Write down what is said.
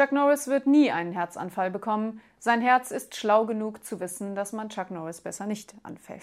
Chuck Norris wird nie einen Herzanfall bekommen. Sein Herz ist schlau genug zu wissen, dass man Chuck Norris besser nicht anfällt.